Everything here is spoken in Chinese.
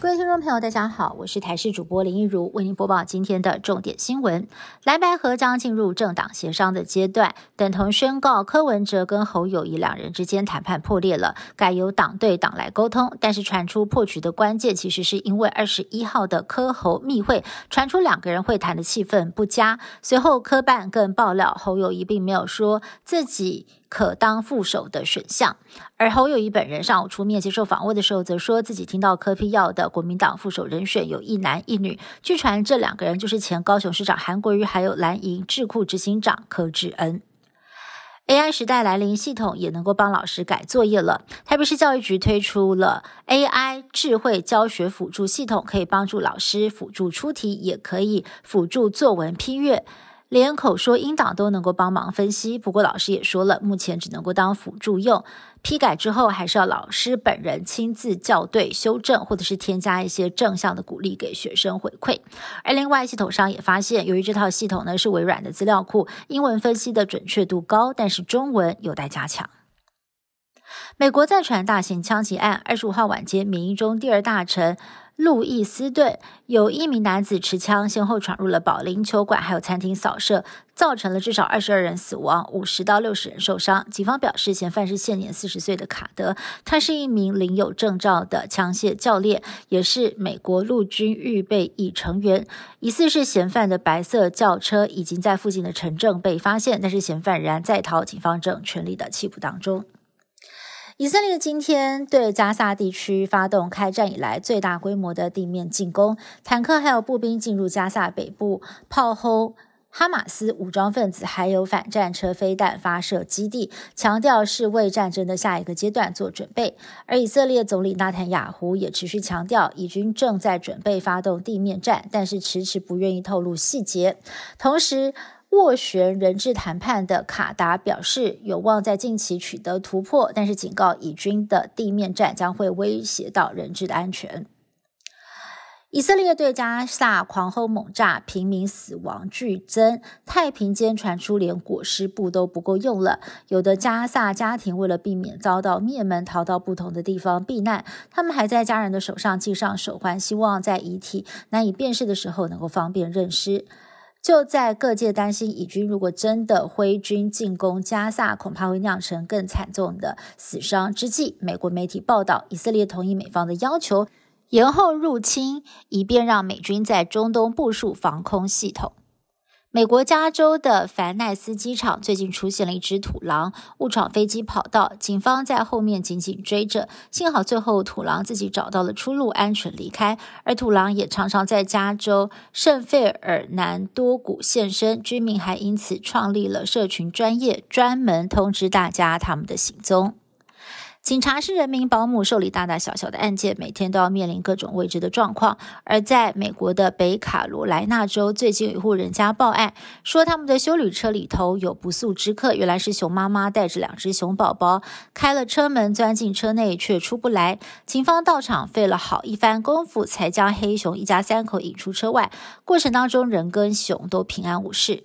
各位听众朋友，大家好，我是台视主播林一如，为您播报今天的重点新闻。蓝白河将进入政党协商的阶段，等同宣告柯文哲跟侯友谊两人之间谈判破裂了，改由党对党来沟通。但是传出破局的关键，其实是因为二十一号的柯侯密会，传出两个人会谈的气氛不佳。随后柯办更爆料，侯友谊并没有说自己。可当副手的选项，而侯友谊本人上午出面接受访问的时候，则说自己听到柯批要的国民党副手人选有一男一女，据传这两个人就是前高雄市长韩国瑜，还有蓝营智库执行长柯志恩。AI 时代来临，系统也能够帮老师改作业了。台北市教育局推出了 AI 智慧教学辅助系统，可以帮助老师辅助出题，也可以辅助作文批阅。连口说音档都能够帮忙分析，不过老师也说了，目前只能够当辅助用。批改之后，还是要老师本人亲自校对、修正，或者是添加一些正向的鼓励给学生回馈。而另外，系统上也发现，由于这套系统呢是微软的资料库，英文分析的准确度高，但是中文有待加强。美国再传大型枪击案，二十五号晚间，缅因中第二大城。路易斯顿有一名男子持枪先后闯入了保龄球馆，还有餐厅扫射，造成了至少二十二人死亡，五十到六十人受伤。警方表示，嫌犯是现年四十岁的卡德，他是一名领有证照的枪械教练，也是美国陆军预备役成员。疑似是嫌犯的白色轿车已经在附近的城镇被发现，但是嫌犯仍然在逃，警方正全力的缉捕当中。以色列今天对加萨地区发动开战以来最大规模的地面进攻，坦克还有步兵进入加萨北部，炮轰哈马斯武装分子，还有反战车飞弹发射基地，强调是为战争的下一个阶段做准备。而以色列总理纳坦雅胡也持续强调，以军正在准备发动地面战，但是迟迟不愿意透露细节。同时，斡旋人质谈判的卡达表示有望在近期取得突破，但是警告以军的地面战将会威胁到人质的安全。以色列对加萨狂轰猛炸，平民死亡剧增，太平间传出连裹尸布都不够用了。有的加萨家庭为了避免遭到灭门，逃到不同的地方避难，他们还在家人的手上系上手环，希望在遗体难以辨识的时候能够方便认尸。就在各界担心以军如果真的挥军进攻加萨，恐怕会酿成更惨重的死伤之际，美国媒体报道，以色列同意美方的要求，延后入侵，以便让美军在中东部署防空系统。美国加州的凡奈斯机场最近出现了一只土狼，误闯飞机跑道，警方在后面紧紧追着，幸好最后土狼自己找到了出路，安全离开。而土狼也常常在加州圣费尔南多谷现身，居民还因此创立了社群专业，专门通知大家他们的行踪。警察是人民保姆受理大大小小的案件，每天都要面临各种未知的状况。而在美国的北卡罗来纳州，最近有一户人家报案，说他们的修旅车里头有不速之客，原来是熊妈妈带着两只熊宝宝，开了车门钻进车内却出不来。警方到场费了好一番功夫，才将黑熊一家三口引出车外。过程当中，人跟熊都平安无事。